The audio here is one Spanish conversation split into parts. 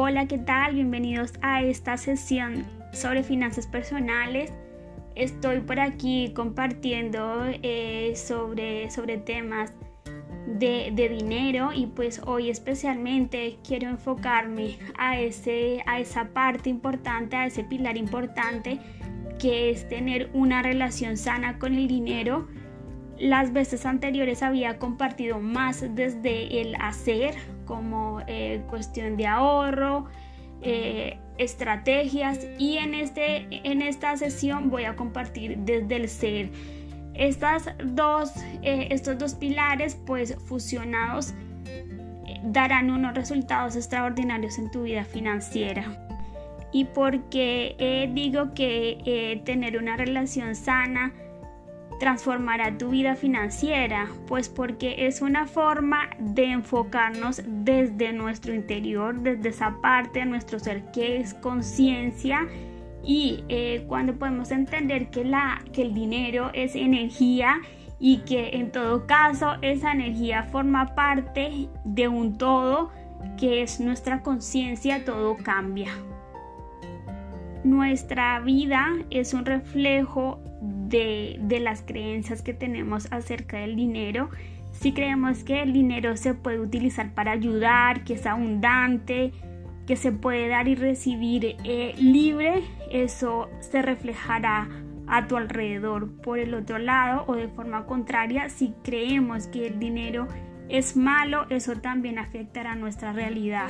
Hola, ¿qué tal? Bienvenidos a esta sesión sobre finanzas personales. Estoy por aquí compartiendo eh, sobre, sobre temas de, dinero y pues hoy especialmente quiero enfocarme a, ese, a esa parte importante, a ese pilar importante que es tener una relación sana con el dinero. Las veces anteriores había compartido más desde el hacer, como eh, cuestión de ahorro, eh, estrategias y en, este, en esta sesión voy a compartir desde el ser. Estas dos, eh, estos dos pilares pues fusionados darán unos resultados extraordinarios en tu vida financiera. ¿Y porque digo que tener una relación sana transformará tu vida financiera? Pues porque es una forma de enfocarnos desde nuestro interior, desde esa parte de nuestro ser que es conciencia y eh, cuando podemos entender que, la, que el dinero es energía y que en todo caso esa energía forma parte de un todo que es nuestra conciencia, todo cambia. Nuestra vida es un reflejo de, las creencias que tenemos acerca del dinero. Si creemos que el dinero se puede utilizar para ayudar, que es abundante, que se puede dar y recibir eh, libre, eso se reflejará a tu alrededor. Por el otro lado o de forma contraria, si creemos que el dinero es malo, eso también afectará nuestra realidad.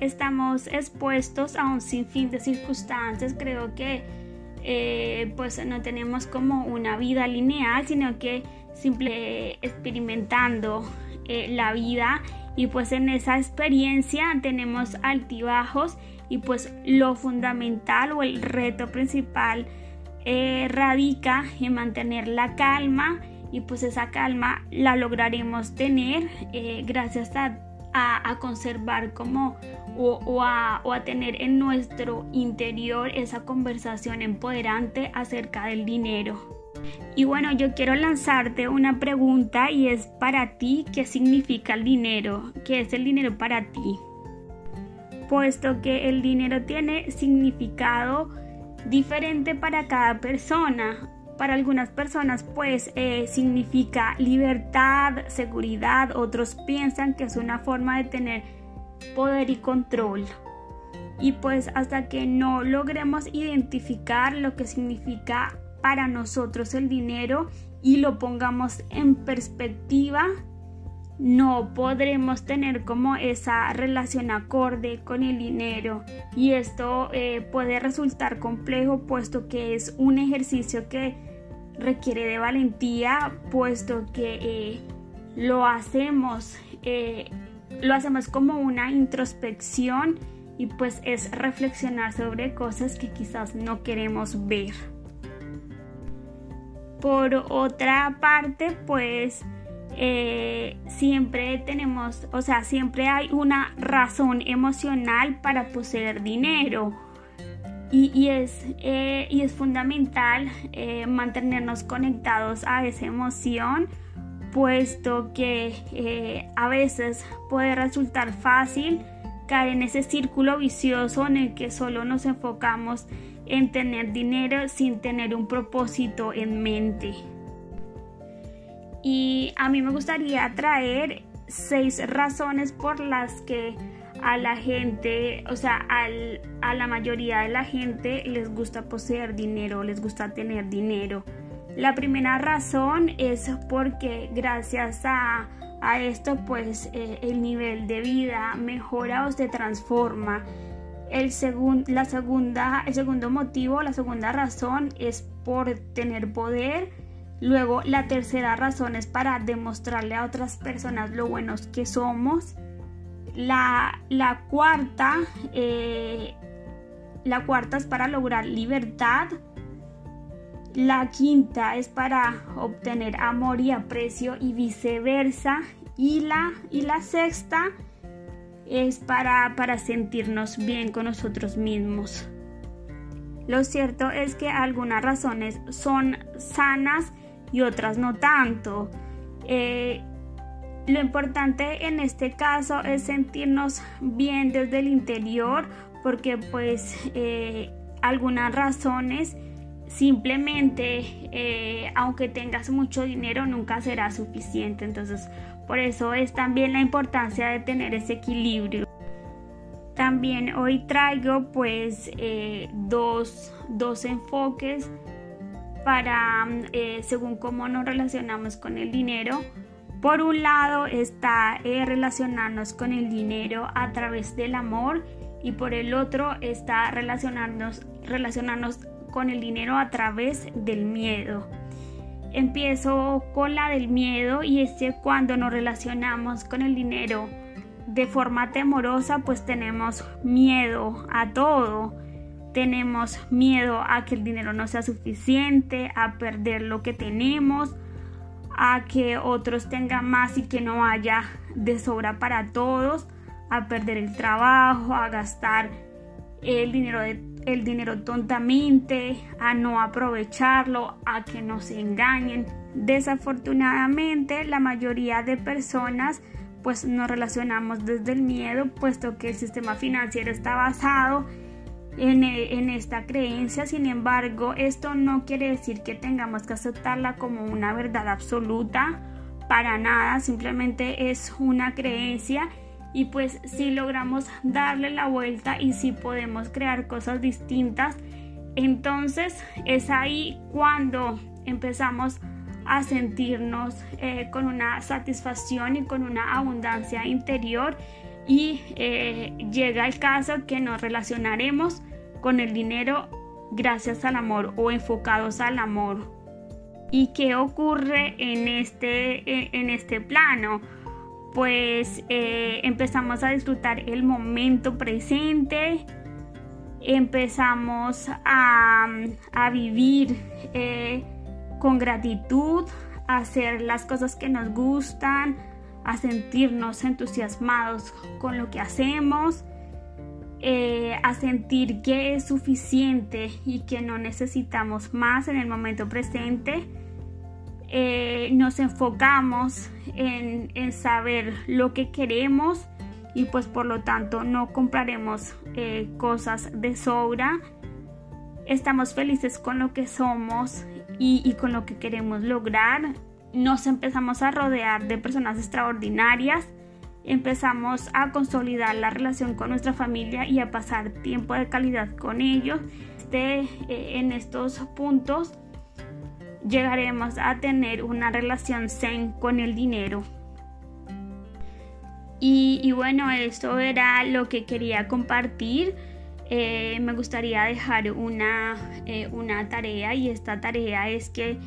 Estamos expuestos a un sinfín de circunstancias, creo que eh, pues no tenemos como una vida lineal, sino que simple experimentando eh, la vida. Y pues en esa experiencia tenemos altibajos y pues lo fundamental o el reto principal eh, radica en mantener la calma. Y pues esa calma la lograremos tener gracias a a, conservar como o, a, o a tener en nuestro interior esa conversación empoderante acerca del dinero. Y bueno, yo quiero lanzarte una pregunta y es para ti, ¿qué significa el dinero? ¿Qué es el dinero para ti? Puesto que el dinero tiene significado diferente para cada persona para algunas personas pues eh, significa libertad, seguridad, otros piensan que es una forma de tener poder y control. Y pues hasta que no logremos identificar lo que significa para nosotros el dinero y lo pongamos en perspectiva, no podremos tener como esa relación acorde con el dinero. Y esto eh, puede resultar complejo puesto que es un ejercicio que requiere de valentía puesto que eh, lo hacemos eh, lo hacemos como una introspección y pues es reflexionar sobre cosas que quizás no queremos ver. Por otra parte pues eh, siempre tenemos o sea siempre hay una razón emocional para poseer dinero y, es, eh, y es fundamental eh, mantenernos conectados a esa emoción, puesto que a veces puede resultar fácil caer en ese círculo vicioso en el que solo nos enfocamos en tener dinero sin tener un propósito en mente. Y a mí me gustaría traer seis razones por las que a la gente, o sea, a la mayoría de la gente les gusta poseer dinero, les gusta tener dinero. La primera razón es porque gracias a, esto pues eh, el nivel de vida mejora o se transforma. El, la segunda, el segundo motivo, la segunda razón es por tener poder. Luego la tercera razón es para demostrarle a otras personas lo buenos que somos. La, cuarta, eh, la cuarta es para lograr libertad. La quinta es para obtener amor y aprecio y viceversa. Y la, y la sexta es para, para sentirnos bien con nosotros mismos. Lo cierto es que algunas razones son sanas y otras no tanto. Eh, Lo importante en este caso es sentirnos bien desde el interior porque pues eh, algunas razones simplemente eh, aunque tengas mucho dinero nunca será suficiente. Entonces por eso es también la importancia de tener ese equilibrio. También hoy traigo pues dos, dos, enfoques para según cómo nos relacionamos con el dinero por un lado está eh, relacionarnos con el dinero a través del amor y por el otro está relacionarnos, relacionarnos con el dinero a través del miedo. Empiezo con la del miedo y es que cuando nos relacionamos con el dinero de forma temorosa pues tenemos miedo a todo. Tenemos miedo a que el dinero no sea suficiente, a perder lo que tenemos, a que otros tengan más y que no haya de sobra para todos, a perder el trabajo, a gastar el dinero, el dinero tontamente, a no aprovecharlo, a que nos engañen. Desafortunadamente, la mayoría de personas pues nos relacionamos desde el miedo, puesto que el sistema financiero está basado e, en, esta creencia. Sin embargo, esto no quiere decir que tengamos que aceptarla como una verdad absoluta. Para nada, simplemente es una creencia y pues si logramos darle la vuelta y si podemos crear cosas distintas, entonces es ahí cuando empezamos a sentirnos eh, con una satisfacción y con una abundancia interior y eh, llega el caso que nos relacionaremos con el dinero gracias al amor o enfocados al amor. ¿Y qué ocurre en este, en este plano? Pues eh, empezamos a disfrutar el momento presente, empezamos a, a vivir eh, con gratitud, a hacer las cosas que nos gustan, a sentirnos entusiasmados con lo que hacemos, eh, a sentir que es suficiente y que no necesitamos más en el momento presente. Eh, nos enfocamos en, saber lo que queremos y pues por lo tanto no compraremos eh, cosas de sobra. Estamos felices con lo que somos y con lo que queremos lograr nos empezamos a rodear de personas extraordinarias, empezamos a consolidar la relación con nuestra familia y a pasar tiempo de calidad con ellos. Este, en estos puntos llegaremos a tener una relación zen con el dinero. Y, bueno, esto era lo que quería compartir. Eh, me gustaría dejar una, eh, una tarea y esta tarea es que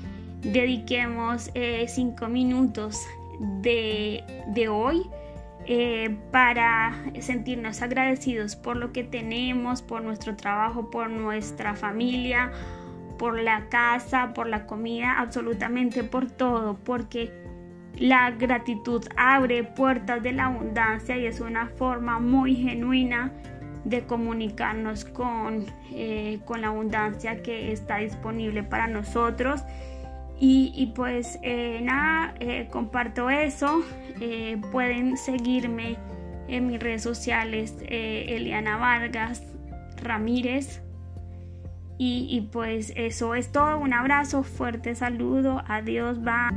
dediquemos eh, cinco minutos de, hoy eh, para sentirnos agradecidos por lo que tenemos, por nuestro trabajo, por nuestra familia, por la casa, por la comida, absolutamente por todo, porque la gratitud abre puertas de la abundancia y es una forma muy genuina de comunicarnos con, eh, con la abundancia que está disponible para nosotros y, pues eh, nada, eh, comparto eso. Eh, pueden seguirme en mis redes sociales, Eliana Vargas Ramírez. Y, y pues eso es todo. Un abrazo, fuerte saludo. Adiós, va.